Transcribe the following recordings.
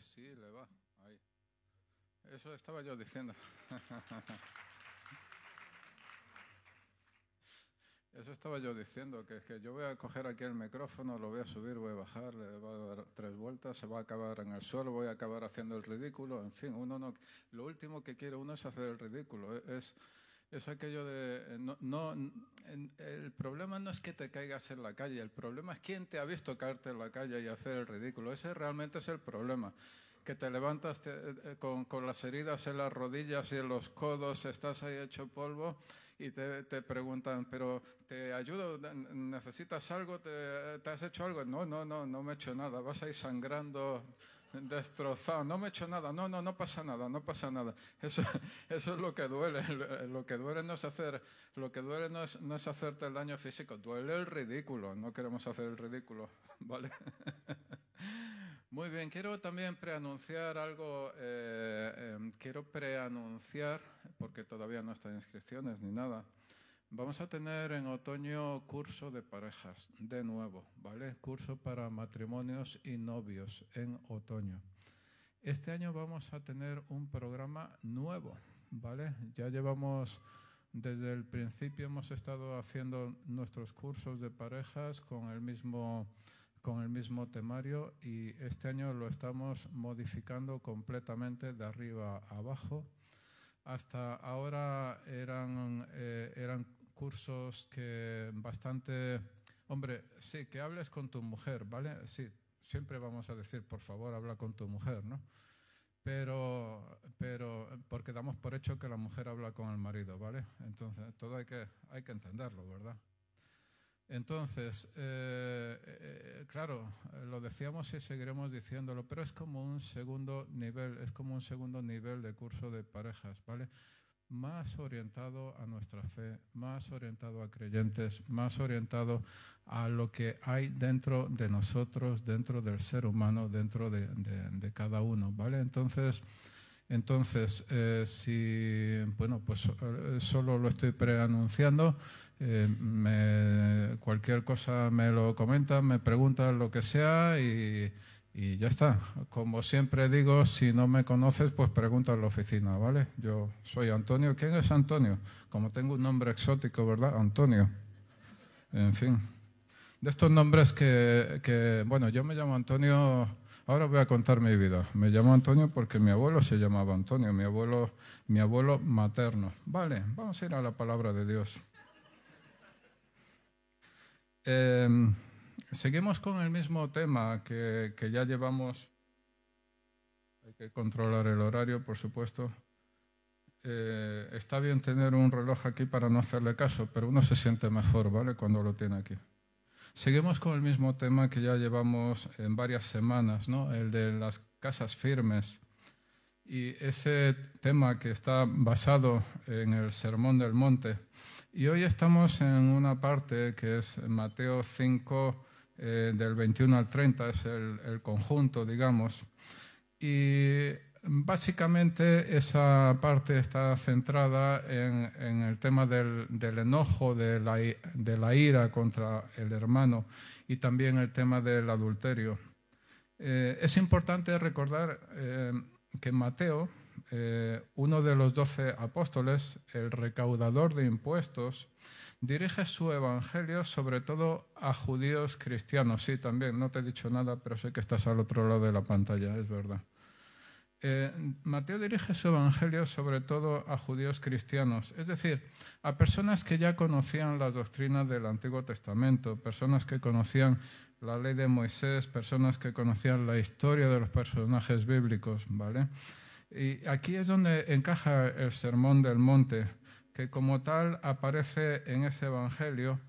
sí, le va. Ahí. Eso estaba yo diciendo. Eso estaba yo diciendo, que, que yo voy a coger aquí el micrófono, lo voy a subir, voy a bajar, le voy a dar tres vueltas, se va a acabar en el suelo, voy a acabar haciendo el ridículo, en fin, uno no, lo último que quiere uno es hacer el ridículo, es, es aquello de, no, no, el problema no es que te caigas en la calle, el problema es quién te ha visto caerte en la calle y hacer el ridículo, ese realmente es el problema que te levantas eh, con, con, las heridas en las rodillas y en los codos, estás ahí hecho polvo y te, te preguntan, pero ¿te ayudo? ¿Necesitas algo? ¿Te, ¿Te, has hecho algo? No, no, no, no me he hecho nada. Vas ahí sangrando, destrozado. No me he hecho nada. No, no, no pasa nada, no pasa nada. Eso, eso es lo que duele. Lo que duele no es hacer, lo que duele no es, no es hacerte el daño físico. Duele el ridículo. No queremos hacer el ridículo, ¿vale? Muy bien, quiero también preanunciar algo, eh, eh, quiero preanunciar, porque todavía no están inscripciones ni nada, vamos a tener en otoño curso de parejas, de nuevo, ¿vale? Curso para matrimonios y novios en otoño. Este año vamos a tener un programa nuevo, ¿vale? Ya llevamos, desde el principio hemos estado haciendo nuestros cursos de parejas con el mismo con el mismo temario y este año lo estamos modificando completamente de arriba a abajo. Hasta ahora eran, eh, eran cursos que bastante... Hombre, sí, que hables con tu mujer, ¿vale? Sí, siempre vamos a decir, por favor, habla con tu mujer, ¿no? Pero, pero porque damos por hecho que la mujer habla con el marido, ¿vale? Entonces, todo hay que, hay que entenderlo, ¿verdad? Entonces, eh, eh, claro, lo decíamos y seguiremos diciéndolo, pero es como un segundo nivel, es como un segundo nivel de curso de parejas, ¿vale? Más orientado a nuestra fe, más orientado a creyentes, más orientado a lo que hay dentro de nosotros, dentro del ser humano, dentro de, cada uno, ¿vale? Entonces, entonces eh, si, bueno, pues solo lo estoy preanunciando. Eh, cualquier cosa me lo comentan, me preguntan lo que sea y, y, ya está. Como siempre digo, si no me conoces, pues pregunta en la oficina, ¿vale? Yo soy Antonio. ¿Quién es Antonio? Como tengo un nombre exótico, ¿verdad? Antonio. En fin. De estos nombres que, que bueno, yo me llamo Antonio. Ahora voy a contar mi vida. Me llamo Antonio porque mi abuelo se llamaba Antonio, mi abuelo, mi abuelo materno. Vale, vamos a ir a la palabra de Dios. Eh, seguimos con el mismo tema que, que, ya llevamos. Hay que controlar el horario, por supuesto. Eh, está bien tener un reloj aquí para no hacerle caso, pero uno se siente mejor, ¿vale? Cuando lo tiene aquí. Seguimos con el mismo tema que ya llevamos en varias semanas, ¿no? El de las casas firmes. Y ese tema que está basado en el Sermón del Monte y hoy estamos en una parte que es Mateo 5, eh, del 21 al 30, es el, el, conjunto, digamos. Y básicamente esa parte está centrada en, en el tema del, del enojo, de la, de la, ira contra el hermano y también el tema del adulterio. Eh, es importante recordar eh, que Mateo eh, uno de los doce apóstoles, el recaudador de impuestos, dirige su evangelio sobre todo a judíos cristianos. Sí, también, no te he dicho nada, pero sé que estás al otro lado de la pantalla, es verdad. Eh, Mateo dirige su evangelio sobre todo a judíos cristianos, es decir, a personas que ya conocían las doctrinas del Antiguo Testamento, personas que conocían la ley de Moisés, personas que conocían la historia de los personajes bíblicos, ¿vale? Y aquí es donde encaja el Sermón del Monte, que como tal aparece en ese Evangelio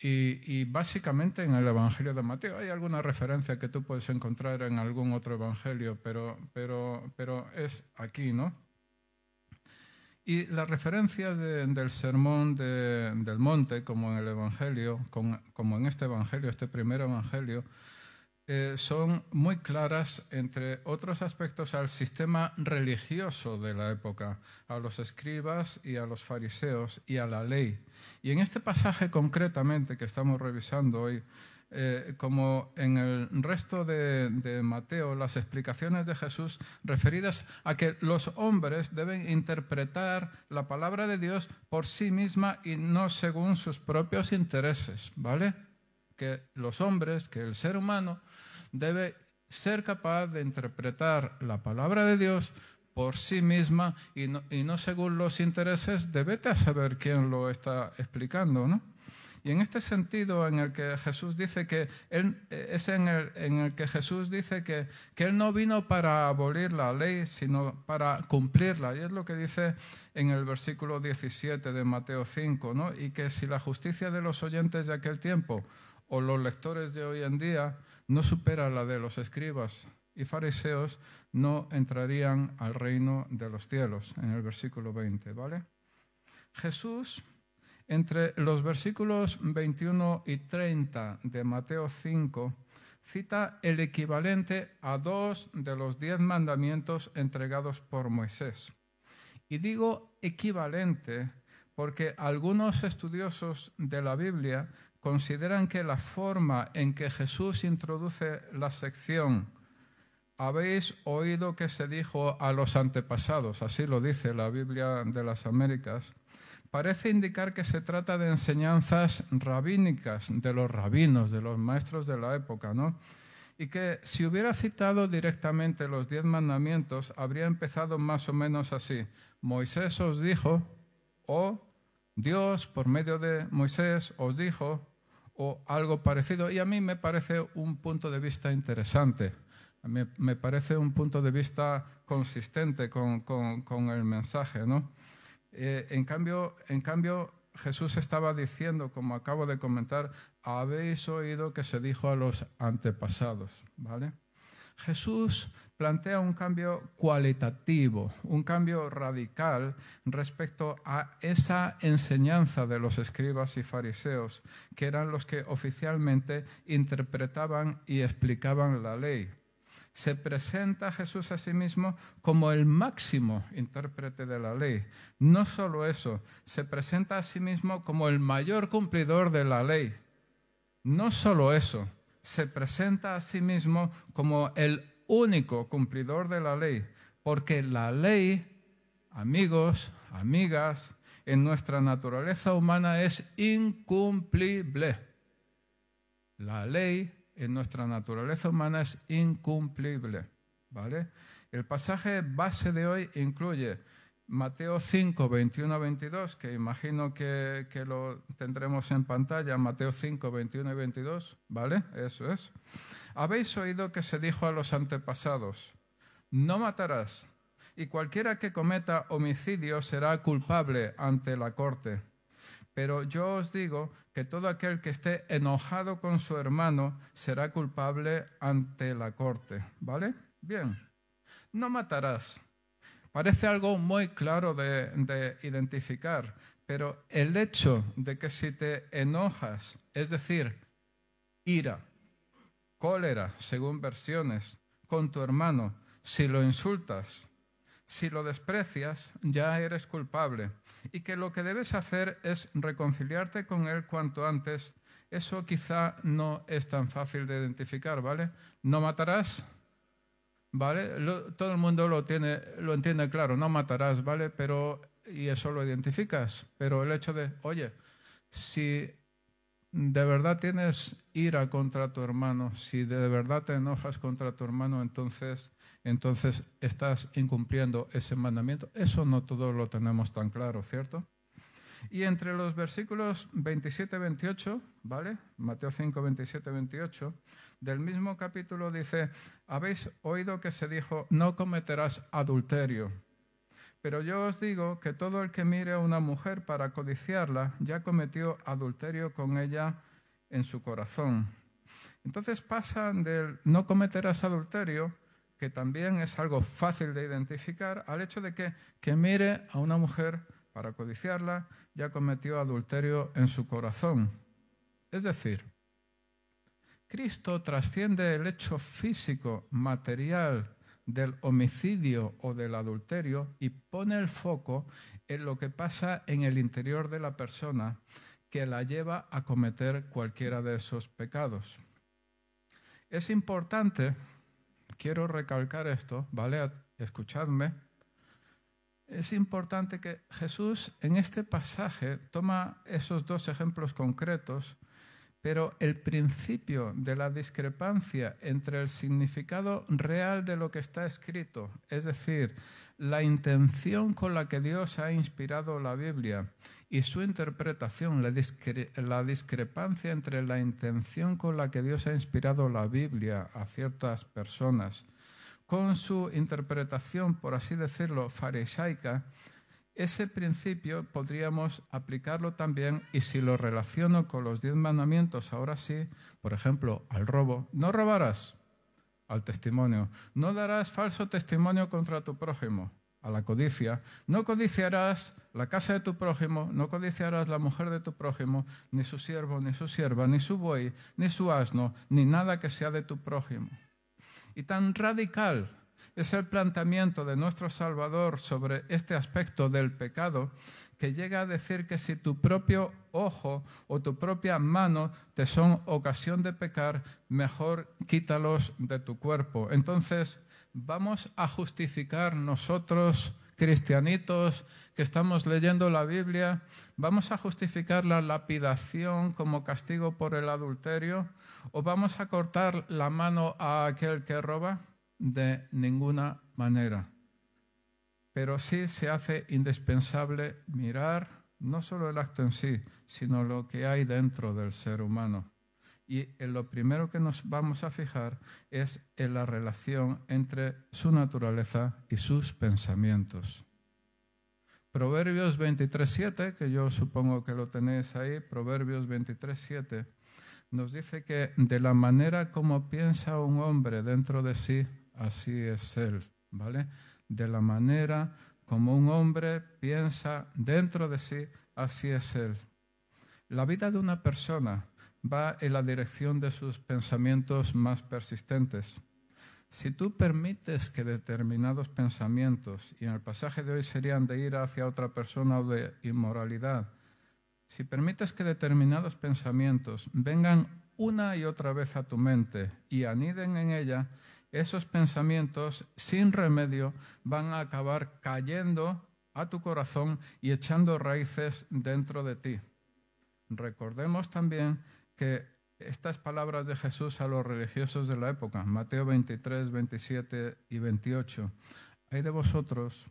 y, básicamente en el Evangelio de Mateo. Hay alguna referencia que tú puedes encontrar en algún otro Evangelio, pero, pero, pero es aquí, ¿no? Y las referencias del Sermón del Monte, como en el Evangelio, como en este Evangelio, este primer Evangelio, eh, son muy claras, entre otros aspectos, al sistema religioso de la época, a los escribas y a los fariseos y a la ley. Y en este pasaje concretamente que estamos revisando hoy, eh, como en el resto de, Mateo, las explicaciones de Jesús referidas a que los hombres deben interpretar la palabra de Dios por sí misma y no según sus propios intereses, ¿vale? Que los hombres, que el ser humano debe ser capaz de interpretar la palabra de Dios por sí misma y no, y no según los intereses de saber quién lo está explicando, ¿no? Y en este sentido en el que Jesús dice que él, es en el, en el que Jesús dice que, que Él no vino para abolir la ley, sino para cumplirla. Y es lo que dice en el versículo 17 de Mateo 5, ¿no? Y que si la justicia de los oyentes de aquel tiempo o los lectores de hoy en día no supera la de los escribas y fariseos, no entrarían al reino de los cielos, en el versículo 20, ¿vale? Jesús entre los versículos 21 y 30 de Mateo 5 cita el equivalente a dos de los diez mandamientos entregados por Moisés. Y digo equivalente porque algunos estudiosos de la Biblia consideran que la forma en que Jesús introduce la sección habéis oído que se dijo a los antepasados, así lo dice la Biblia de las Américas, parece indicar que se trata de enseñanzas rabínicas de los rabinos, de los maestros de la época, ¿no? Y que si hubiera citado directamente los diez mandamientos, habría empezado más o menos así. Moisés os dijo, o Dios por medio de Moisés os dijo, o algo parecido. Y a mí me parece un punto de vista interesante. Me, me parece un punto de vista consistente con, con, con el mensaje, ¿no? Eh, en, cambio, en cambio, Jesús estaba diciendo, como acabo de comentar, habéis oído que se dijo a los antepasados, ¿vale? Jesús plantea un cambio cualitativo, un cambio radical respecto a esa enseñanza de los escribas y fariseos, que eran los que oficialmente interpretaban y explicaban la ley se presenta a Jesús a sí mismo como el máximo intérprete de la ley. No solo eso, se presenta a sí mismo como el mayor cumplidor de la ley. No solo eso, se presenta a sí mismo como el único cumplidor de la ley, porque la ley, amigos, amigas, en nuestra naturaleza humana es incumplible. La ley en nuestra naturaleza humana es incumplible. ¿vale? El pasaje base de hoy incluye Mateo 5, 21 a 22, que imagino que, que, lo tendremos en pantalla, Mateo 5, 21 y 22, ¿vale? Eso es. Habéis oído que se dijo a los antepasados, no matarás, y cualquiera que cometa homicidio será culpable ante la corte. Pero yo os digo que todo aquel que esté enojado con su hermano será culpable ante la corte. ¿Vale? Bien. No matarás. Parece algo muy claro de, identificar, pero el hecho de que si te enojas, es decir, ira, cólera, según versiones, con tu hermano, si lo insultas, si lo desprecias, ya eres culpable y que lo que debes hacer es reconciliarte con Él cuanto antes, eso quizá no es tan fácil de identificar, ¿vale? No matarás, ¿vale? todo el mundo lo, tiene, lo entiende claro, no matarás, ¿vale? Pero, y eso lo identificas, pero el hecho de, oye, si de verdad tienes ira contra tu hermano, si de verdad te enojas contra tu hermano, entonces entonces estás incumpliendo ese mandamiento. Eso no todo lo tenemos tan claro, ¿cierto? Y entre los versículos 27 28, ¿vale? Mateo 5, 27, 28, del mismo capítulo dice, habéis oído que se dijo, no cometerás adulterio. Pero yo os digo que todo el que mire a una mujer para codiciarla ya cometió adulterio con ella en su corazón. Entonces pasan del no cometerás adulterio que también es algo fácil de identificar, al hecho de que, que mire a una mujer para codiciarla ya cometió adulterio en su corazón. Es decir, Cristo trasciende el hecho físico, material del homicidio o del adulterio y pone el foco en lo que pasa en el interior de la persona que la lleva a cometer cualquiera de esos pecados. Es importante, quiero recalcar esto, ¿vale? Escuchadme. Es importante que Jesús en este pasaje toma esos dos ejemplos concretos pero el principio de la discrepancia entre el significado real de lo que está escrito, es decir, la intención con la que Dios ha inspirado la Biblia y su interpretación, la, discrepancia entre la intención con la que Dios ha inspirado la Biblia a ciertas personas, con su interpretación, por así decirlo, farisaica, ese principio podríamos aplicarlo también y si lo relaciono con los diez mandamientos, ahora sí, por ejemplo, al robo, no robarás al testimonio, no darás falso testimonio contra tu prójimo, a la codicia, no codiciarás la casa de tu prójimo, no codiciarás la mujer de tu prójimo, ni su siervo, ni su sierva, ni su buey, ni su asno, ni nada que sea de tu prójimo. Y tan radical es el planteamiento de nuestro Salvador sobre este aspecto del pecado que llega a decir que si tu propio ojo o tu propia mano te son ocasión de pecar, mejor quítalos de tu cuerpo. Entonces, vamos a justificar nosotros, cristianitos, que estamos leyendo la Biblia, vamos a justificar la lapidación como castigo por el adulterio o vamos a cortar la mano a aquel que roba de ninguna manera. Pero sí se hace indispensable mirar no solo el acto en sí, sino lo que hay dentro del ser humano. Y en lo primero que nos vamos a fijar es en la relación entre su naturaleza y sus pensamientos. Proverbios 23.7, que yo supongo que lo tenéis ahí, Proverbios 23.7, nos dice que de la manera como piensa un hombre dentro de sí, así es Él, ¿vale? De la manera como un hombre piensa dentro de sí, así es Él. La vida de una persona va en la dirección de sus pensamientos más persistentes. Si tú permites que determinados pensamientos, y en el pasaje de hoy serían de ir hacia otra persona o de inmoralidad, si permites que determinados pensamientos vengan una y otra vez a tu mente y aniden en ella, esos pensamientos sin remedio van a acabar cayendo a tu corazón y echando raíces dentro de ti. Recordemos también que estas palabras de Jesús a los religiosos de la época, Mateo 23, 27 y 28, hay de vosotros,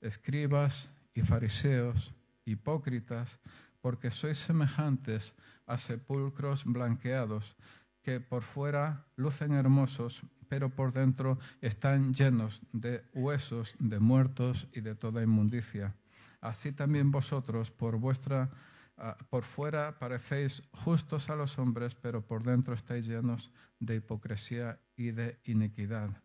escribas y fariseos, hipócritas, porque sois semejantes a sepulcros blanqueados, que por fuera lucen hermosos, pero por dentro están llenos de huesos de muertos y de toda inmundicia. Así también vosotros por vuestra ah, por fuera parecéis justos a los hombres, pero por dentro estáis llenos de hipocresía y de iniquidad.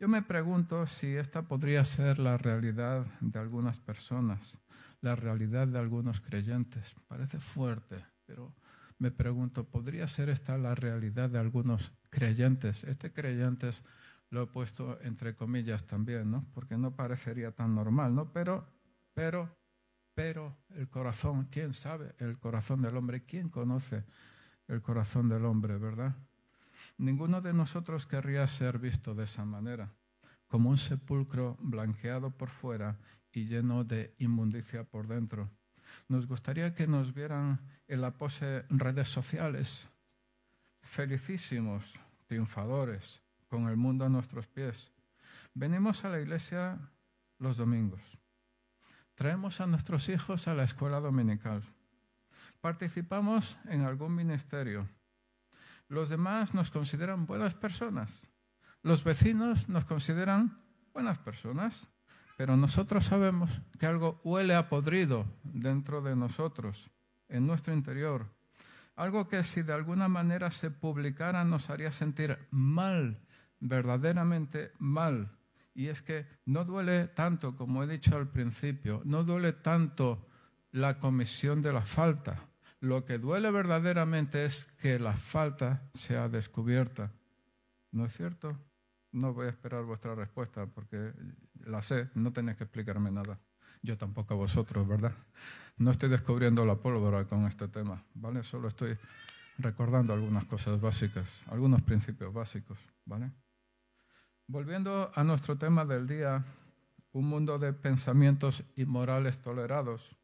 Yo me pregunto si esta podría ser la realidad de algunas personas, la realidad de algunos creyentes. Parece fuerte, pero me pregunto, ¿podría ser esta la realidad de algunos creyentes? Este creyentes lo he puesto entre comillas también, ¿no? Porque no parecería tan normal, ¿no? Pero, pero, pero el corazón, ¿quién sabe el corazón del hombre? ¿Quién conoce el corazón del hombre, verdad? Ninguno de nosotros querría ser visto de esa manera, como un sepulcro blanqueado por fuera y lleno de inmundicia por dentro. Nos gustaría que nos vieran en la pose redes sociales, felicísimos, triunfadores, con el mundo a nuestros pies. Venimos a la iglesia los domingos. Traemos a nuestros hijos a la escuela dominical. Participamos en algún ministerio. Los demás nos consideran buenas personas. Los vecinos nos consideran buenas personas. Pero nosotros sabemos que algo huele a podrido dentro de nosotros, en nuestro interior. Algo que si de alguna manera se publicara nos haría sentir mal, verdaderamente mal. Y es que no duele tanto, como he dicho al principio, no duele tanto la comisión de la falta. Lo que duele verdaderamente es que la falta sea descubierta. ¿No es cierto? No voy a esperar vuestra respuesta porque la sé, no tenéis que explicarme nada. Yo tampoco a vosotros, ¿verdad? No estoy descubriendo la pólvora con este tema, ¿vale? Solo estoy recordando algunas cosas básicas, algunos principios básicos, ¿vale? Volviendo a nuestro tema del día, un mundo de pensamientos inmorales tolerados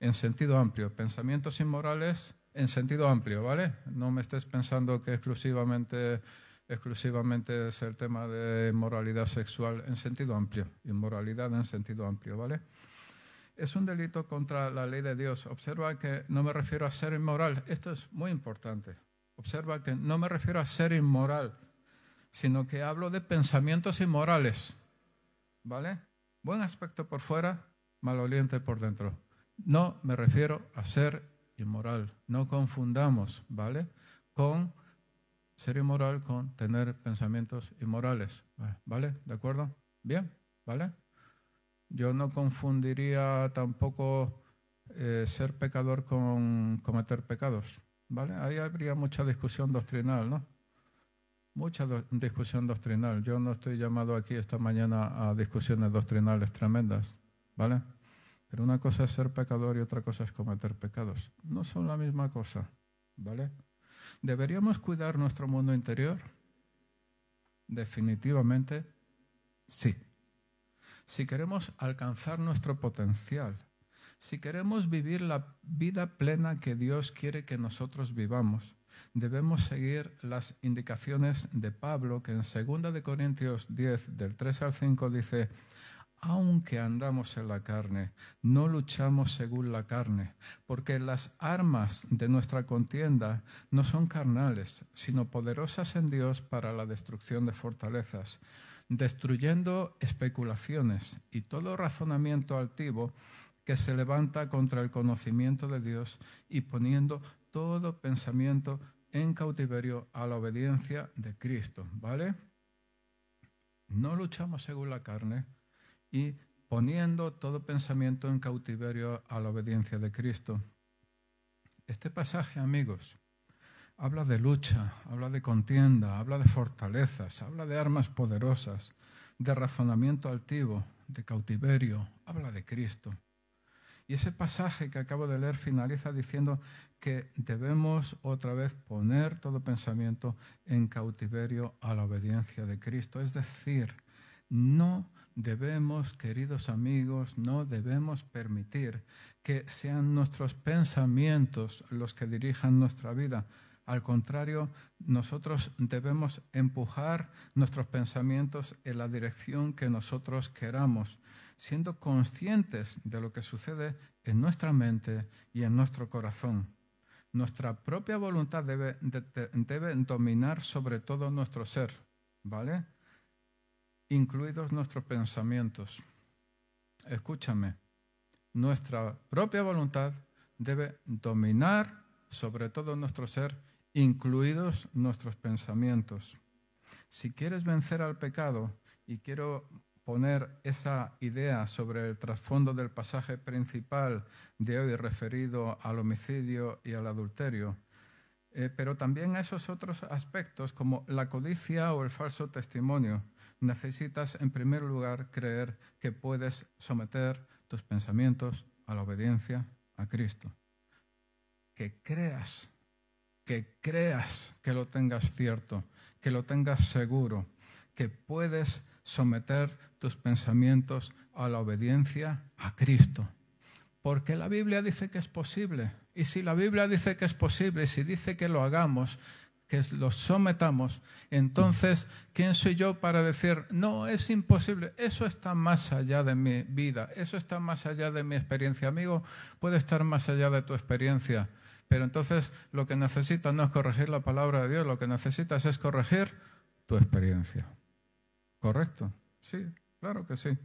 en sentido amplio, pensamientos inmorales en sentido amplio, ¿vale? No me estés pensando que exclusivamente, exclusivamente es el tema de moralidad sexual en sentido amplio, inmoralidad en sentido amplio, ¿vale? Es un delito contra la ley de Dios. Observa que no me refiero a ser inmoral. Esto es muy importante. Observa que no me refiero a ser inmoral, sino que hablo de pensamientos inmorales. ¿Vale? Buen aspecto por fuera, maloliente por dentro. No me refiero a ser inmoral. No confundamos, ¿vale? Con ser inmoral con tener pensamientos inmorales. ¿Vale? ¿De acuerdo? Bien, ¿vale? Yo no confundiría tampoco eh, ser pecador con cometer pecados. ¿Vale? Ahí habría mucha discusión doctrinal, ¿no? Mucha discusión doctrinal. Yo no estoy llamado aquí esta mañana a discusiones doctrinales tremendas, ¿vale? Pero una cosa es ser pecador y otra cosa es cometer pecados. No son la misma cosa, ¿vale? ¿Deberíamos cuidar nuestro mundo interior? Definitivamente sí. Si queremos alcanzar nuestro potencial, si queremos vivir la vida plena que Dios quiere que nosotros vivamos, debemos seguir las indicaciones de Pablo que en 2 de Corintios 10 del 3 al 5 dice aunque andamos en la carne, no luchamos según la carne, porque las armas de nuestra contienda no son carnales, sino poderosas en Dios para la destrucción de fortalezas, destruyendo especulaciones y todo razonamiento altivo que se levanta contra el conocimiento de Dios y poniendo todo pensamiento en cautiverio a la obediencia de Cristo, ¿vale? No luchamos según la carne, y poniendo todo pensamiento en cautiverio a la obediencia de Cristo. Este pasaje, amigos, habla de lucha, habla de contienda, habla de fortalezas, habla de armas poderosas, de razonamiento altivo, de cautiverio, habla de Cristo. Y ese pasaje que acabo de leer finaliza diciendo que debemos otra vez poner todo pensamiento en cautiverio a la obediencia de Cristo. Es decir, no debemos, queridos amigos, no debemos permitir que sean nuestros pensamientos los que dirijan nuestra vida. Al contrario, nosotros debemos empujar nuestros pensamientos en la dirección que nosotros queramos, siendo conscientes de lo que sucede en nuestra mente y en nuestro corazón. Nuestra propia voluntad debe, debe dominar sobre todo nuestro ser, ¿vale? incluidos nuestros pensamientos. Escúchame, nuestra propia voluntad debe dominar sobre todo nuestro ser, incluidos nuestros pensamientos. Si quieres vencer al pecado, y quiero poner esa idea sobre el trasfondo del pasaje principal de hoy referido al homicidio y al adulterio, eh, pero también a esos otros aspectos como la codicia o el falso testimonio, necesitas en primer lugar creer que puedes someter tus pensamientos a la obediencia a Cristo. Que creas, que creas que lo tengas cierto, que lo tengas seguro, que puedes someter tus pensamientos a la obediencia a Cristo. Porque la Biblia dice que es posible. Y si la Biblia dice que es posible, si dice que lo hagamos, que los sometamos, entonces, ¿quién soy yo para decir, no, es imposible? Eso está más allá de mi vida, eso está más allá de mi experiencia. Amigo, puede estar más allá de tu experiencia, pero entonces lo que necesitas no es corregir la palabra de Dios, lo que necesitas es corregir tu experiencia. ¿Correcto? Sí, claro que sí.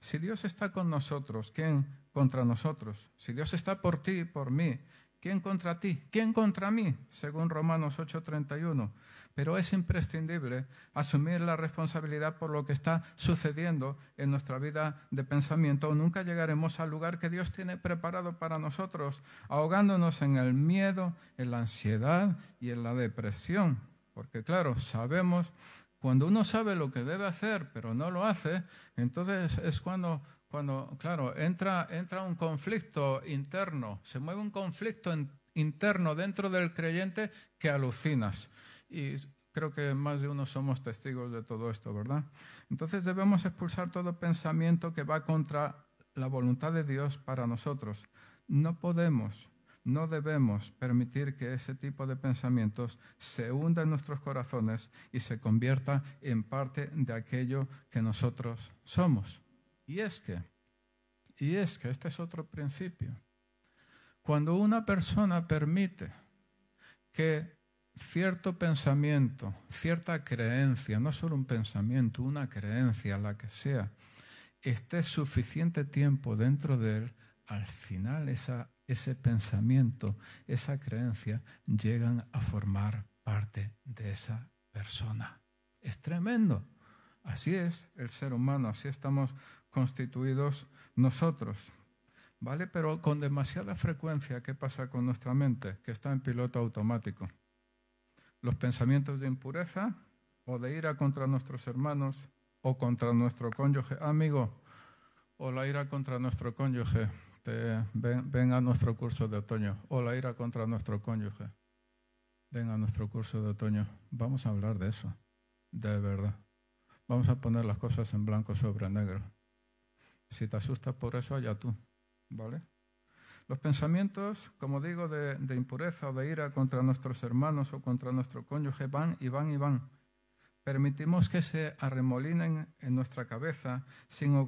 Si Dios está con nosotros, ¿quién contra nosotros? Si Dios está por ti y por mí, ¿Quién contra ti? ¿Quién contra mí? Según Romanos 8:31. Pero es imprescindible asumir la responsabilidad por lo que está sucediendo en nuestra vida de pensamiento nunca llegaremos al lugar que Dios tiene preparado para nosotros, ahogándonos en el miedo, en la ansiedad y en la depresión. Porque claro, sabemos, cuando uno sabe lo que debe hacer, pero no lo hace, entonces es cuando cuando, claro, entra, entra un conflicto interno, se mueve un conflicto interno dentro del creyente que alucinas. Y creo que más de uno somos testigos de todo esto, ¿verdad? Entonces debemos expulsar todo pensamiento que va contra la voluntad de Dios para nosotros. No podemos, no debemos permitir que ese tipo de pensamientos se hunda en nuestros corazones y se convierta en parte de aquello que nosotros somos. Y es que, y es que este es otro principio. Cuando una persona permite que cierto pensamiento, cierta creencia, no solo un pensamiento, una creencia, la que sea, esté suficiente tiempo dentro de él, al final esa, ese pensamiento, esa creencia llegan a formar parte de esa persona. Es tremendo. Así es el ser humano, así estamos constituidos nosotros. ¿Vale? Pero con demasiada frecuencia, ¿qué pasa con nuestra mente? Que está en piloto automático. Los pensamientos de impureza o de ira contra nuestros hermanos o contra nuestro cónyuge, amigo, o la ira contra nuestro cónyuge, ven, ven, a nuestro curso de otoño, o la ira contra nuestro cónyuge, ven a nuestro curso de otoño. Vamos a hablar de eso, de verdad. Vamos a poner las cosas en blanco sobre negro. Si te asustas por eso, allá tú. ¿Vale? Los pensamientos, como digo, de, impureza o de ira contra nuestros hermanos o contra nuestro cónyuge van y van y van. Permitimos que se arremolinen en nuestra cabeza sin,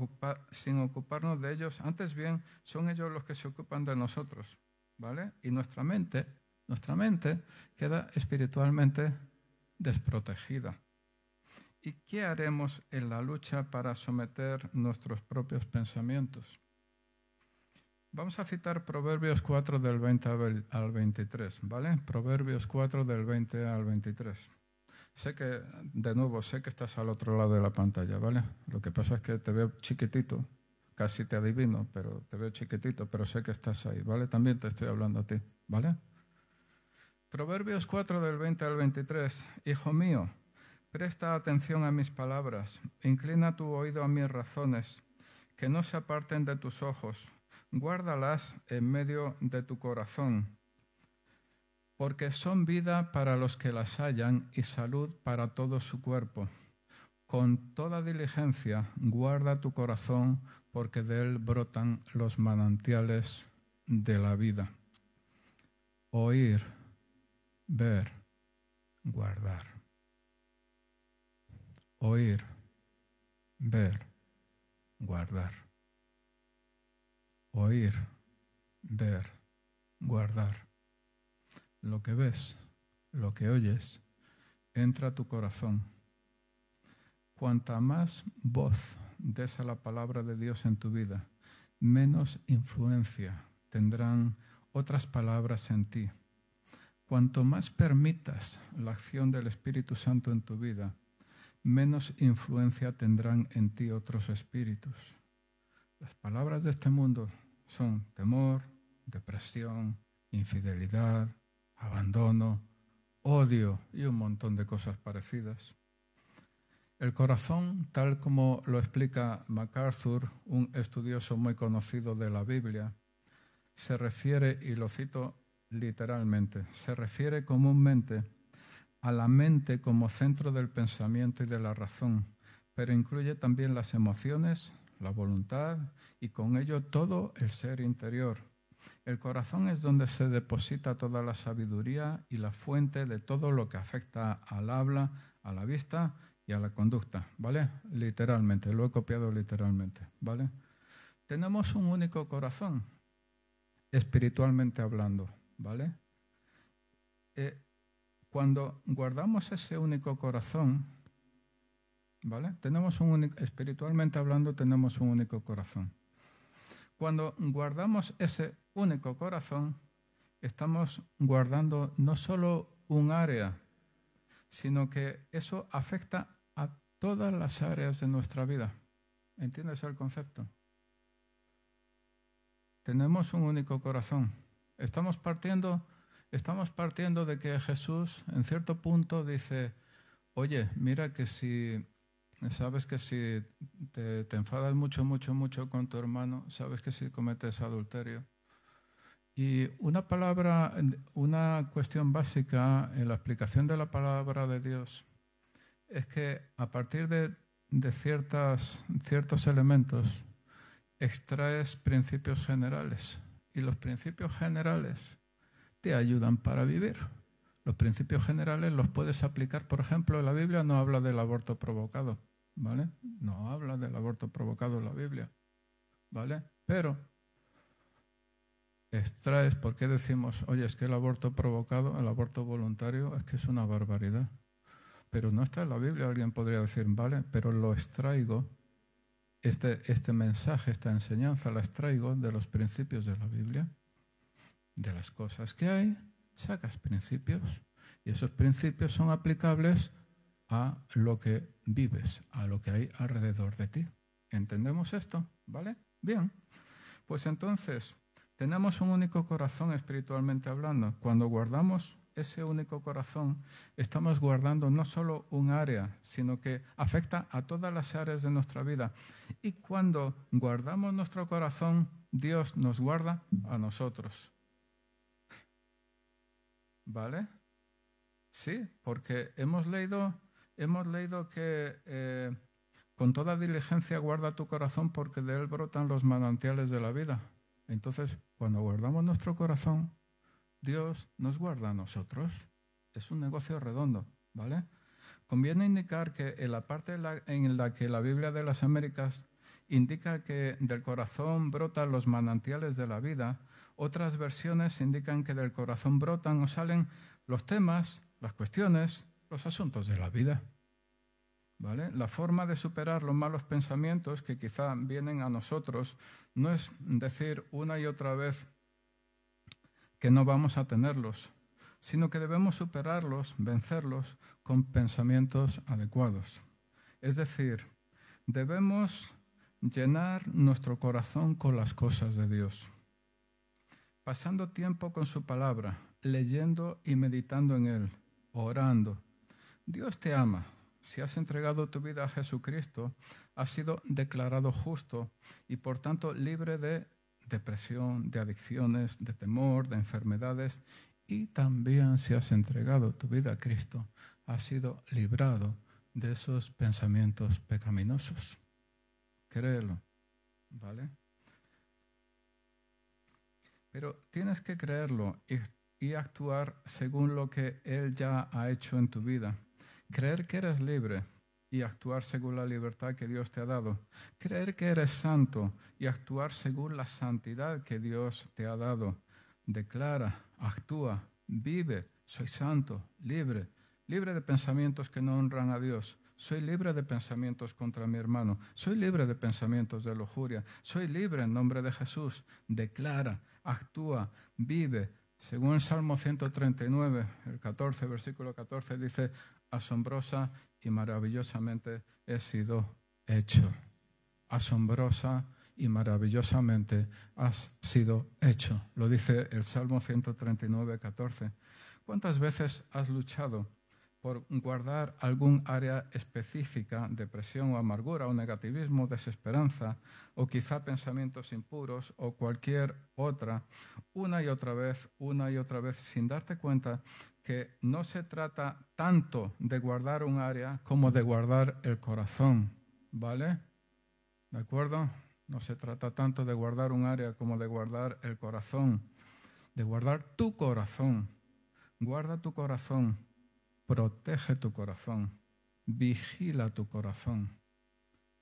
sin ocuparnos de ellos. Antes bien, son ellos los que se ocupan de nosotros. ¿Vale? Y nuestra mente, nuestra mente queda espiritualmente desprotegida. ¿Y qué haremos en la lucha para someter nuestros propios pensamientos? Vamos a citar Proverbios 4 del 20 al 23, ¿vale? Proverbios 4 del 20 al 23. Sé que, de nuevo, sé que estás al otro lado de la pantalla, ¿vale? Lo que pasa es que te veo chiquitito, casi te adivino, pero te veo chiquitito, pero sé que estás ahí, ¿vale? También te estoy hablando a ti, ¿vale? Proverbios 4 del 20 al 23. Hijo mío, Presta atención a mis palabras, inclina tu oído a mis razones, que no se aparten de tus ojos, guárdalas en medio de tu corazón, porque son vida para los que las hallan y salud para todo su cuerpo. Con toda diligencia guarda tu corazón, porque de él brotan los manantiales de la vida. Oír, ver, guardar oír, ver, guardar. Oír, ver, guardar. Lo que ves, lo que oyes, entra a tu corazón. Cuanta más voz des a la palabra de Dios en tu vida, menos influencia tendrán otras palabras en ti. Cuanto más permitas la acción del Espíritu Santo en tu vida, menos influencia tendrán en ti otros espíritus. Las palabras de este mundo son temor, depresión, infidelidad, abandono, odio y un montón de cosas parecidas. El corazón, tal como lo explica MacArthur, un estudioso muy conocido de la Biblia, se refiere, y lo cito literalmente, se refiere comúnmente a la mente como centro del pensamiento y de la razón, pero incluye también las emociones, la voluntad y con ello todo el ser interior. El corazón es donde se deposita toda la sabiduría y la fuente de todo lo que afecta al habla, a la vista y a la conducta, ¿vale? Literalmente, lo he copiado literalmente, ¿vale? Tenemos un único corazón, espiritualmente hablando, ¿vale? Eh, cuando guardamos ese único corazón, ¿vale? Tenemos un espiritualmente hablando, tenemos un único corazón. Cuando guardamos ese único corazón, estamos guardando no solo un área, sino que eso afecta a todas las áreas de nuestra vida. ¿Entiendes el concepto? Tenemos un único corazón. Estamos partiendo estamos partiendo de que Jesús en cierto punto dice, oye, mira que si sabes que si te, enfadas mucho, mucho, mucho con tu hermano, sabes que si cometes adulterio. Y una palabra, una cuestión básica en la explicación de la palabra de Dios es que a partir de, de ciertas, ciertos elementos extraes principios generales. Y los principios generales te ayudan para vivir. Los principios generales los puedes aplicar, por ejemplo, la Biblia no habla del aborto provocado, ¿vale? No habla del aborto provocado en la Biblia, ¿vale? Pero extraes, ¿por qué decimos, oye, es que el aborto provocado, el aborto voluntario, es que es una barbaridad? Pero no está en la Biblia, alguien podría decir, vale, pero lo extraigo, este, este mensaje, esta enseñanza la extraigo de los principios de la Biblia, de las cosas que hay, sacas principios y esos principios son aplicables a lo que vives, a lo que hay alrededor de ti. ¿Entendemos esto? ¿Vale? Bien. Pues entonces, tenemos un único corazón espiritualmente hablando. Cuando guardamos ese único corazón, estamos guardando no solo un área, sino que afecta a todas las áreas de nuestra vida. Y cuando guardamos nuestro corazón, Dios nos guarda a nosotros. ¿Vale? Sí, porque hemos leído, hemos leído que eh, con toda diligencia guarda tu corazón porque de él brotan los manantiales de la vida. Entonces, cuando guardamos nuestro corazón, Dios nos guarda a nosotros. Es un negocio redondo, ¿vale? Conviene indicar que en la parte en la que la Biblia de las Américas indica que del corazón brotan los manantiales de la vida, otras versiones indican que del corazón brotan o salen los temas, las cuestiones, los asuntos de la vida. ¿Vale? La forma de superar los malos pensamientos que quizá vienen a nosotros no es decir una y otra vez que no vamos a tenerlos, sino que debemos superarlos, vencerlos con pensamientos adecuados. Es decir, debemos llenar nuestro corazón con las cosas de Dios pasando tiempo con su palabra, leyendo y meditando en él, orando. Dios te ama. Si has entregado tu vida a Jesucristo, has sido declarado justo y por tanto libre de depresión, de adicciones, de temor, de enfermedades. Y también si has entregado tu vida a Cristo, has sido librado de esos pensamientos pecaminosos. Créelo, ¿vale? Pero tienes que creerlo y, actuar según lo que Él ya ha hecho en tu vida. Creer que eres libre y actuar según la libertad que Dios te ha dado. Creer que eres santo y actuar según la santidad que Dios te ha dado. Declara, actúa, vive, soy santo, libre, libre de pensamientos que no honran a Dios. Soy libre de pensamientos contra mi hermano. Soy libre de pensamientos de lujuria. Soy libre en nombre de Jesús. Declara, actúa, vive. Según el Salmo 139, el 14, versículo 14, dice, asombrosa y maravillosamente he sido hecho. Asombrosa y maravillosamente has sido hecho. Lo dice el Salmo 139, 14. ¿Cuántas veces has luchado por guardar algún área específica, depresión o amargura o negativismo, desesperanza o quizá pensamientos impuros o cualquier otra, una y otra vez, una y otra vez, sin darte cuenta que no se trata tanto de guardar un área como de guardar el corazón, ¿vale? ¿De acuerdo? No se trata tanto de guardar un área como de guardar el corazón, de guardar tu corazón. Guarda tu corazón protege tu corazón, vigila tu corazón.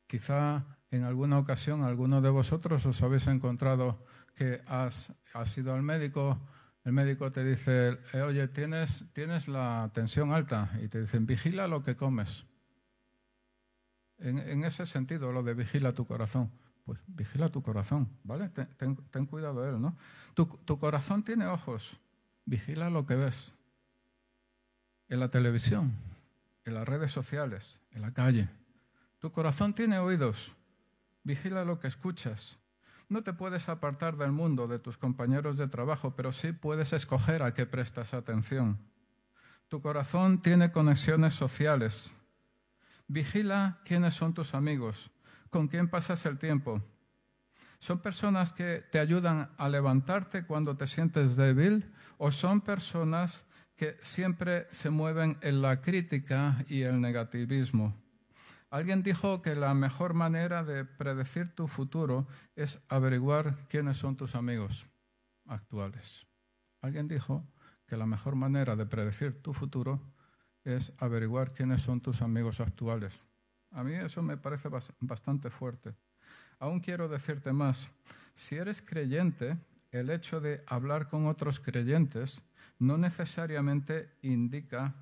Quizá en alguna ocasión alguno de vosotros os habéis encontrado que has, ido al médico, el médico te dice, eh, oye, tienes, tienes la tensión alta y te dicen, vigila lo que comes. En, ese sentido, lo de vigila tu corazón. Pues vigila tu corazón, ¿vale? Ten, cuidado de él, ¿no? Tu, tu corazón tiene ojos, vigila lo que ves en la televisión, en las redes sociales, en la calle. Tu corazón tiene oídos. Vigila lo que escuchas. No te puedes apartar del mundo, de tus compañeros de trabajo, pero sí puedes escoger a qué prestas atención. Tu corazón tiene conexiones sociales. Vigila quiénes son tus amigos, con quién pasas el tiempo. ¿Son personas que te ayudan a levantarte cuando te sientes débil o son personas que siempre se mueven en la crítica y el negativismo? Alguien dijo que la mejor manera de predecir tu futuro es averiguar quiénes son tus amigos actuales. Alguien dijo que la mejor manera de predecir tu futuro es averiguar quiénes son tus amigos actuales. A mí eso me parece bastante fuerte. Aún quiero decirte más. Si eres creyente, el hecho de hablar con otros creyentes no necesariamente indica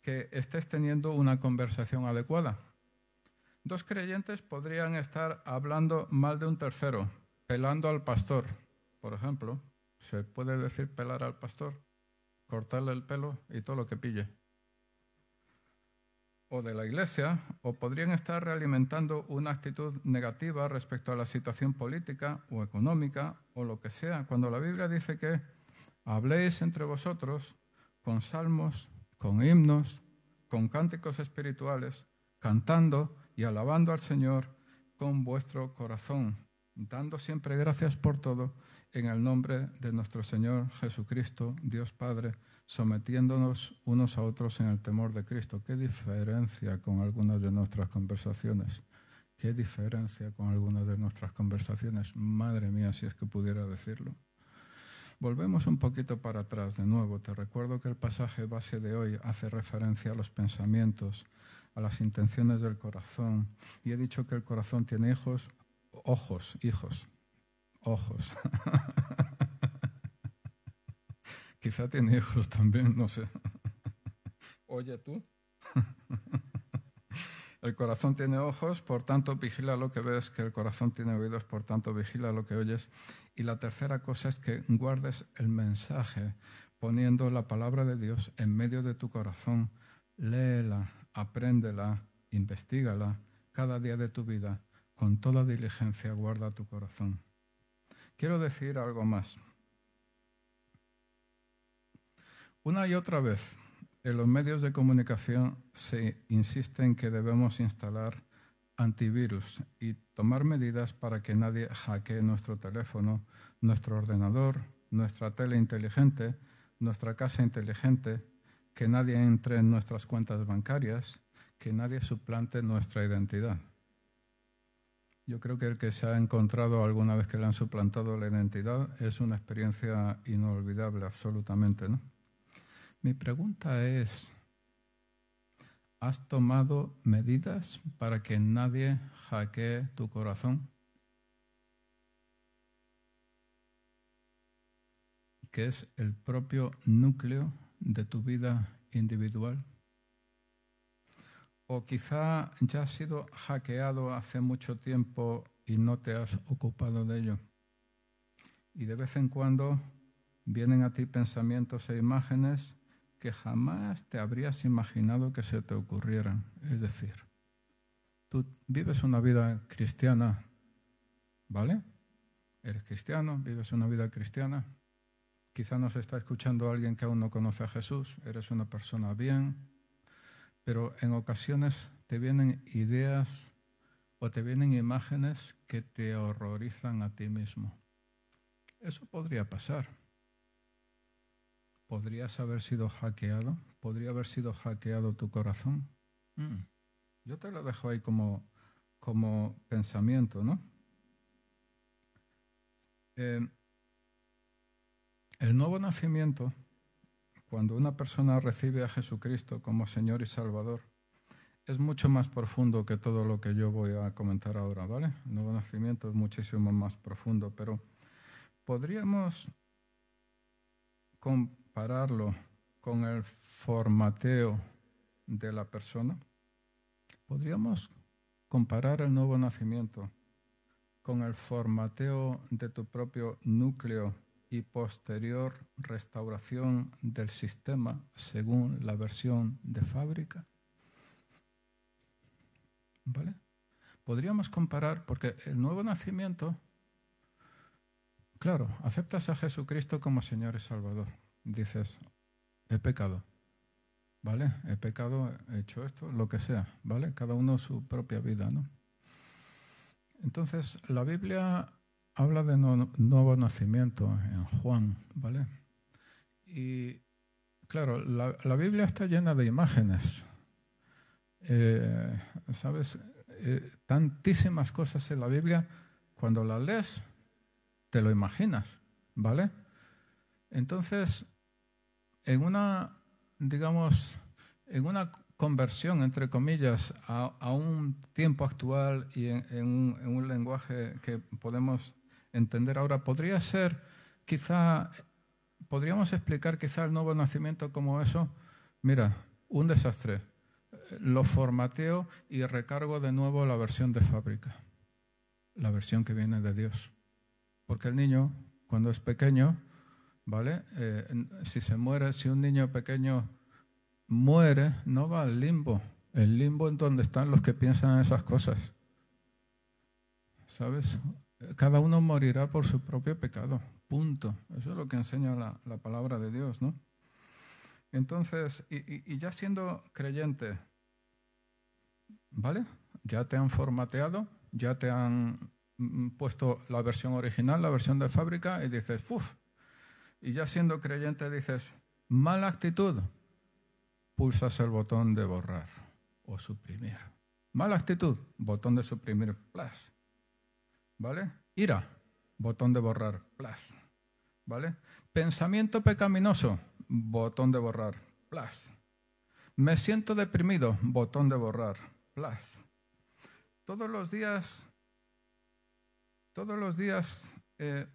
que estés teniendo una conversación adecuada. Dos creyentes podrían estar hablando mal de un tercero, pelando al pastor, por ejemplo. Se puede decir pelar al pastor, cortarle el pelo y todo lo que pille o de la Iglesia, o podrían estar realimentando una actitud negativa respecto a la situación política o económica o lo que sea, cuando la Biblia dice que habléis entre vosotros con salmos, con himnos, con cánticos espirituales, cantando y alabando al Señor con vuestro corazón, dando siempre gracias por todo en el nombre de nuestro Señor Jesucristo, Dios Padre sometiéndonos unos a otros en el temor de Cristo. ¿Qué diferencia con algunas de nuestras conversaciones? ¿Qué diferencia con algunas de nuestras conversaciones? Madre mía, si es que pudiera decirlo. Volvemos un poquito para atrás de nuevo. Te recuerdo que el pasaje base de hoy hace referencia a los pensamientos, a las intenciones del corazón. Y he dicho que el corazón tiene hijos, ojos, hijos, ojos. Quizá tiene hijos también, no sé. Oye tú. El corazón tiene ojos, por tanto vigila lo que ves, que el corazón tiene oídos, por tanto vigila lo que oyes. Y la tercera cosa es que guardes el mensaje poniendo la palabra de Dios en medio de tu corazón. Léela, apréndela, investigala cada día de tu vida. Con toda diligencia guarda tu corazón. Quiero decir algo más. Una y otra vez, en los medios de comunicación se insiste en que debemos instalar antivirus y tomar medidas para que nadie hackee nuestro teléfono, nuestro ordenador, nuestra tele inteligente, nuestra casa inteligente, que nadie entre en nuestras cuentas bancarias, que nadie suplante nuestra identidad. Yo creo que el que se ha encontrado alguna vez que le han suplantado la identidad es una experiencia inolvidable, absolutamente, ¿no? Mi pregunta es, ¿has tomado medidas para que nadie hackee tu corazón? que es el propio núcleo de tu vida individual. O quizá ya has sido hackeado hace mucho tiempo y no te has ocupado de ello. Y de vez en cuando vienen a ti pensamientos e imágenes que jamás te habrías imaginado que se te ocurrieran. Es decir, tú vives una vida cristiana, ¿vale? Eres cristiano, vives una vida cristiana. Quizá nos está escuchando alguien que aún no conoce a Jesús, eres una persona bien, pero en ocasiones te vienen ideas o te vienen imágenes que te horrorizan a ti mismo. Eso podría pasar. ¿Podrías haber sido hackeado? ¿Podría haber sido hackeado tu corazón? Mm. Yo te lo dejo ahí como, como pensamiento, ¿no? Eh, el nuevo nacimiento, cuando una persona recibe a Jesucristo como Señor y Salvador, es mucho más profundo que todo lo que yo voy a comentar ahora, ¿vale? El nuevo nacimiento es muchísimo más profundo, pero podríamos compararlo con el formateo de la persona, podríamos comparar el nuevo nacimiento con el formateo de tu propio núcleo y posterior restauración del sistema según la versión de fábrica. ¿Vale? Podríamos comparar, porque el nuevo nacimiento, claro, aceptas a Jesucristo como Señor y Salvador dices, he pecado, ¿vale? He pecado, he hecho esto, lo que sea, ¿vale? Cada uno su propia vida, ¿no? Entonces, la Biblia habla de nuevo nacimiento en Juan, ¿vale? Y claro, la, Biblia está llena de imágenes. Eh, ¿Sabes? Eh, tantísimas cosas en la Biblia, cuando las lees, te lo imaginas, ¿vale? Entonces, en una, digamos, en una conversión, entre comillas, a, un tiempo actual y en, un, lenguaje que podemos entender. Ahora, podría ser quizá, podríamos explicar quizá el nuevo nacimiento como eso, mira, un desastre, lo formateo y recargo de nuevo la versión de fábrica, la versión que viene de Dios. Porque el niño, cuando es pequeño, ¿vale? Eh, si se muere, si un niño pequeño muere, no va al limbo. El limbo en donde están los que piensan esas cosas. ¿Sabes? Cada uno morirá por su propio pecado. Punto. Eso es lo que enseña la, palabra de Dios, ¿no? Entonces, y, ya siendo creyente, ¿vale? Ya te han formateado, ya te han mm, puesto la versión original, la versión de fábrica, y dices, ¡uf! Y ya siendo creyente dices, mala actitud, pulsas el botón de borrar o suprimir. Mala actitud, botón de suprimir, plus. ¿Vale? Ira, botón de borrar, plus. ¿Vale? Pensamiento pecaminoso, botón de borrar, plus. Me siento deprimido, botón de borrar, plus. Todos los días, todos los días eh,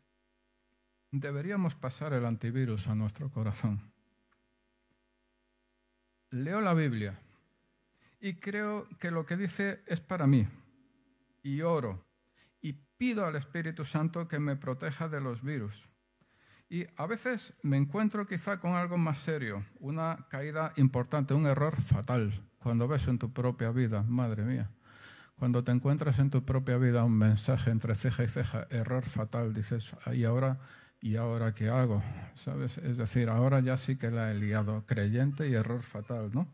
deberíamos pasar el antivirus a nuestro corazón. Leo la Biblia y creo que lo que dice es para mí. Y oro y pido al Espíritu Santo que me proteja de los virus. Y a veces me encuentro quizá con algo más serio, una caída importante, un error fatal, cuando ves en tu propia vida, madre mía, cuando te encuentras en tu propia vida un mensaje entre ceja y ceja, error fatal, dices, y ahora ¿y ahora qué hago? ¿Sabes? Es decir, ahora ya sí que la he liado, creyente y error fatal, ¿no?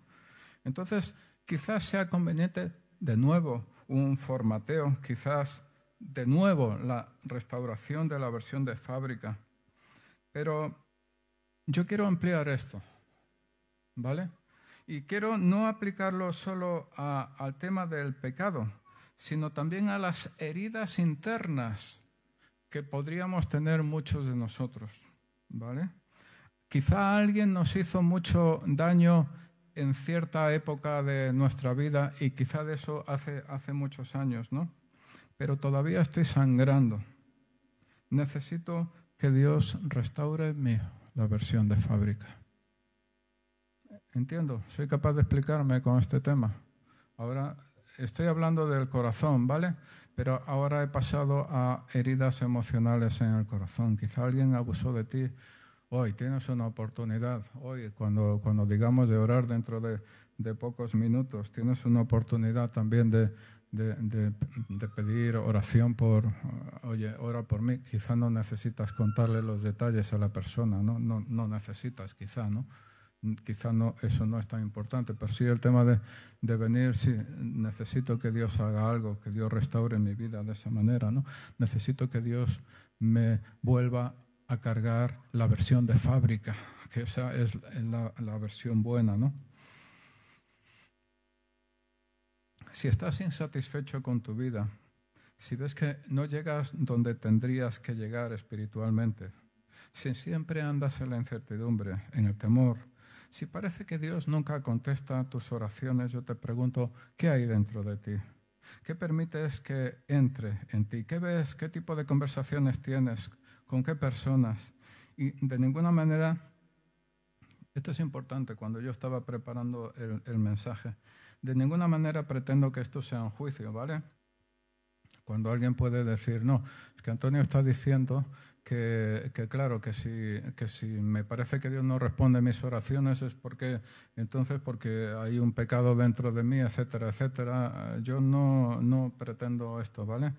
Entonces, quizás sea conveniente de nuevo un formateo, quizás de nuevo la restauración de la versión de fábrica. Pero yo quiero ampliar esto, ¿vale? Y quiero no aplicarlo solo al tema del pecado, sino también a las heridas internas que podríamos tener muchos de nosotros, ¿vale? Quizá alguien nos hizo mucho daño en cierta época de nuestra vida y quizá de eso hace, hace muchos años, ¿no? Pero todavía estoy sangrando. Necesito que Dios restaure mi, la versión de fábrica. Entiendo, soy capaz de explicarme con este tema. Ahora estoy hablando del corazón, ¿vale? Pero ahora he pasado a heridas emocionales en el corazón. Quizá alguien abusó de ti. Hoy tienes una oportunidad. Hoy, cuando, cuando digamos de orar dentro de, de pocos minutos, tienes una oportunidad también de, de, de, pedir oración por, oye, ora por mí. Quizá no necesitas contarle los detalles a la persona, ¿no? No, no necesitas, quizá, ¿no? Quizá no, eso no es tan importante, pero sí el tema de, de, venir, sí, necesito que Dios haga algo, que Dios restaure mi vida de esa manera, ¿no? Necesito que Dios me vuelva a cargar la versión de fábrica, que esa es la, la versión buena, ¿no? Si estás insatisfecho con tu vida, si ves que no llegas donde tendrías que llegar espiritualmente, si siempre andas en la incertidumbre, en el temor, si parece que Dios nunca contesta tus oraciones, yo te pregunto, ¿qué hay dentro de ti? ¿Qué permites que entre en ti? ¿Qué ves? ¿Qué tipo de conversaciones tienes? ¿Con qué personas? Y de ninguna manera, esto es importante cuando yo estaba preparando el, mensaje, de ninguna manera pretendo que esto sea un juicio, ¿vale? Cuando alguien puede decir, no, es que Antonio está diciendo que, claro, que si, que si me parece que Dios no responde mis oraciones es porque entonces porque hay un pecado dentro de mí, etcétera, etcétera. Yo no, no pretendo esto, ¿vale?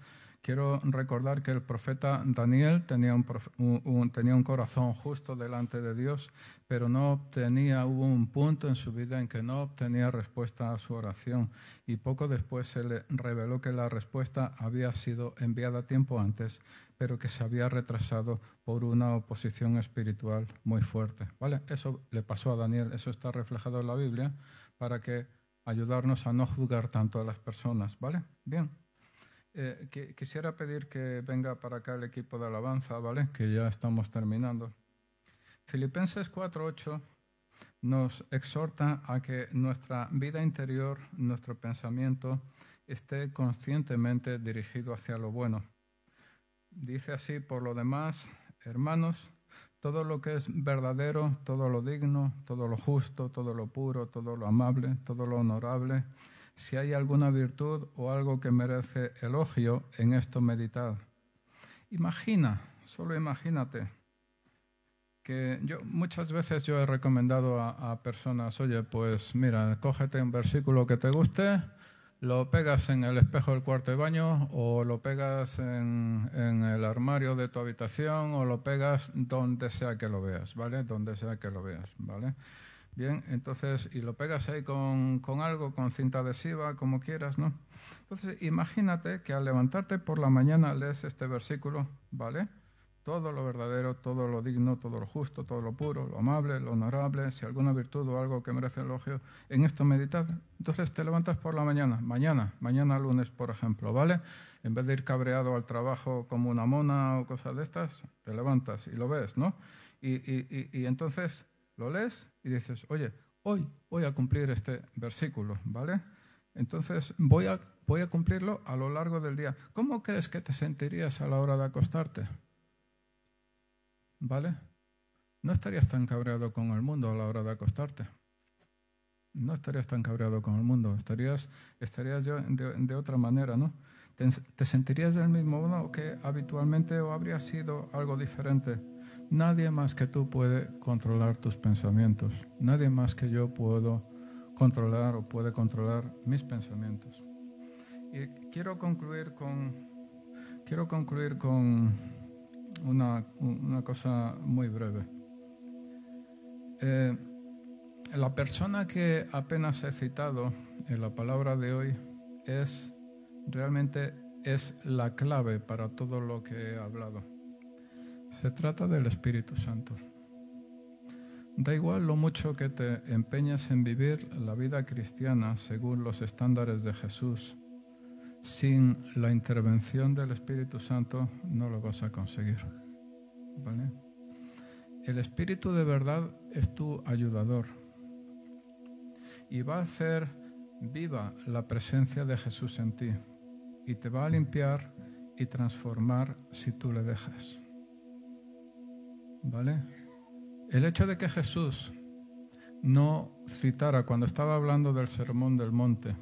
Quiero recordar que el profeta Daniel tenía un, corazón justo delante de Dios, pero no obtenía, hubo un punto en su vida en que no obtenía respuesta a su oración y poco después se le reveló que la respuesta había sido enviada tiempo antes, pero que se había retrasado por una oposición espiritual muy fuerte. ¿Vale? Eso le pasó a Daniel, eso está reflejado en la Biblia para que ayudarnos a no juzgar tanto a las personas. ¿Vale? Bien. Eh, quisiera pedir que venga para acá el equipo de alabanza, ¿vale? Que ya estamos terminando. Filipenses 4:8 nos exhorta a que nuestra vida interior, nuestro pensamiento, esté conscientemente dirigido hacia lo bueno. Dice así, por lo demás, hermanos, todo lo que es verdadero, todo lo digno, todo lo justo, todo lo puro, todo lo amable, todo lo honorable, si hay alguna virtud o algo que merece elogio, en esto meditad. Imagina, solo imagínate, que yo muchas veces yo he recomendado a, personas, oye, pues mira, cógete un versículo que te guste, lo pegas en el espejo del cuarto de baño o lo pegas en, en, el armario de tu habitación o lo pegas donde sea que lo veas, ¿vale? Donde sea que lo veas, ¿vale? Bien, entonces, y lo pegas ahí con, algo, con cinta adhesiva, como quieras, ¿no? Entonces, imagínate que al levantarte por la mañana lees este versículo, ¿vale? Todo lo verdadero, todo lo digno, todo lo justo, todo lo puro, lo amable, lo honorable, si alguna virtud o algo que merece elogio, en esto meditad. Entonces te levantas por la mañana, mañana, mañana lunes, por ejemplo, ¿vale? En vez de ir cabreado al trabajo como una mona o cosas de estas, te levantas y lo ves, ¿no? y, y, y entonces lo lees y dices, oye, hoy voy a cumplir este versículo, ¿vale? Entonces voy a, voy a cumplirlo a lo largo del día. ¿Cómo crees que te sentirías a la hora de acostarte? ¿Vale? No estarías tan cabreado con el mundo a la hora de acostarte. No estarías tan cabreado con el mundo. Estarías, estarías de, de otra manera, ¿no? ¿Te, ¿Te, sentirías del mismo modo que habitualmente o habría sido algo diferente? Nadie más que tú puede controlar tus pensamientos. Nadie más que yo puedo controlar o puede controlar mis pensamientos. Y quiero concluir con, quiero concluir con una, cosa muy breve. Eh, la persona que apenas he citado en la palabra de hoy es realmente es la clave para todo lo que he hablado. Se trata del Espíritu Santo. Da igual lo mucho que te empeñes en vivir la vida cristiana según los estándares de Jesús, sin la intervención del Espíritu Santo no lo vas a conseguir. El Espíritu de verdad es tu ayudador y va a hacer viva la presencia de Jesús en ti y te va a limpiar y transformar si tú le dejas. ¿Vale? El hecho de que Jesús no citara cuando estaba hablando del sermón del monte,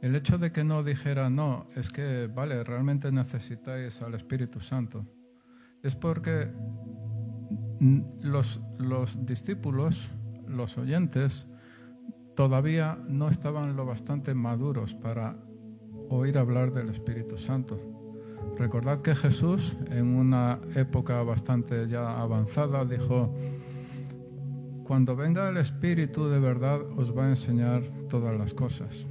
el hecho de que no dijera, no, es que, vale, realmente necesitáis al Espíritu Santo, es porque los, los discípulos, los oyentes, todavía no estaban lo bastante maduros para oír hablar del Espíritu Santo. Recordad que Jesús, en una época bastante ya avanzada, dijo, cuando venga el Espíritu de verdad os va a enseñar todas las cosas.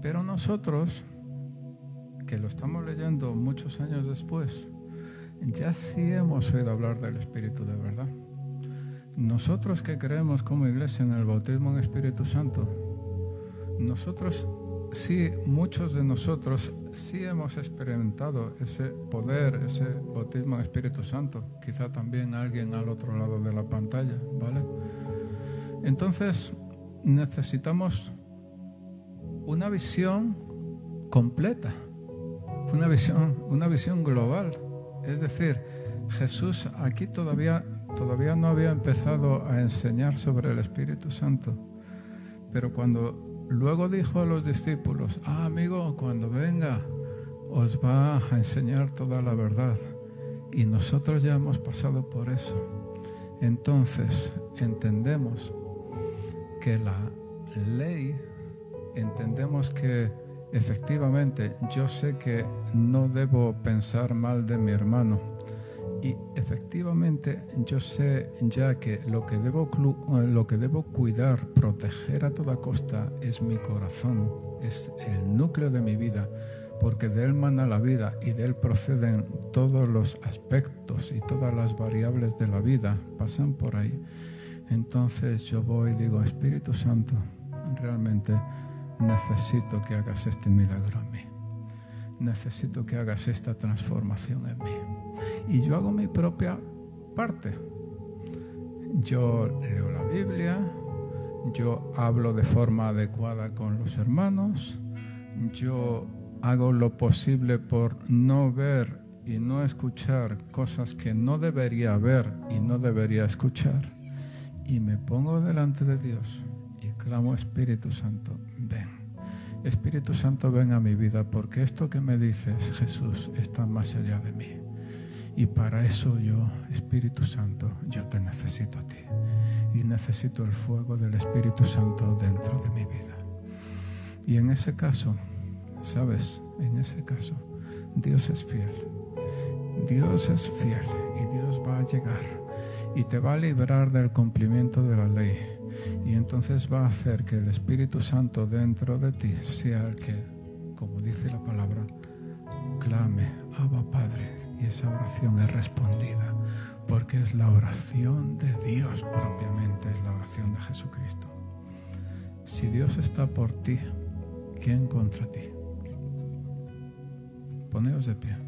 Pero nosotros, que lo estamos leyendo muchos años después, ya sí hemos oído hablar del Espíritu de verdad. Nosotros que creemos como iglesia en el bautismo en Espíritu Santo, nosotros sí, muchos de nosotros sí hemos experimentado ese poder, ese bautismo en Espíritu Santo. Quizá también alguien al otro lado de la pantalla, ¿vale? Entonces necesitamos una visión completa, una visión, una visión global. Es decir, Jesús aquí todavía, todavía no había empezado a enseñar sobre el Espíritu Santo, pero cuando Luego dijo a los discípulos, ah amigo, cuando venga os va a enseñar toda la verdad. Y nosotros ya hemos pasado por eso. Entonces entendemos que la ley, entendemos que efectivamente, yo sé que no debo pensar mal de mi hermano. Y efectivamente yo sé ya que lo que debo, eh, lo que debo cuidar, proteger a toda costa es mi corazón, es el núcleo de mi vida, porque de él mana la vida y de él proceden todos los aspectos y todas las variables de la vida, pasan por ahí. Entonces yo voy y digo, Espíritu Santo, realmente necesito que hagas este milagro en mí. Necesito que hagas esta transformación en mí. Y yo hago mi propia parte. Yo leo la Biblia, yo hablo de forma adecuada con los hermanos, yo hago lo posible por no ver y no escuchar cosas que no debería ver y no debería escuchar. Y me pongo delante de Dios y clamo Espíritu Santo, ven. Espíritu Santo, ven a mi vida porque esto que me dices, Jesús, está más allá de mí. Y para eso yo, Espíritu Santo, yo te necesito a ti. Y necesito el fuego del Espíritu Santo dentro de mi vida. Y en ese caso, ¿sabes? En ese caso, Dios es fiel. Dios es fiel y Dios va a llegar y te va a librar del cumplimiento de la ley. Y entonces va a hacer que el Espíritu Santo dentro de ti sea el que, como dice la palabra, clame, Abba Padre. Y esa oración es respondida, porque es la oración de Dios propiamente, es la oración de Jesucristo. Si Dios está por ti, ¿quién contra ti? Poneos de pie.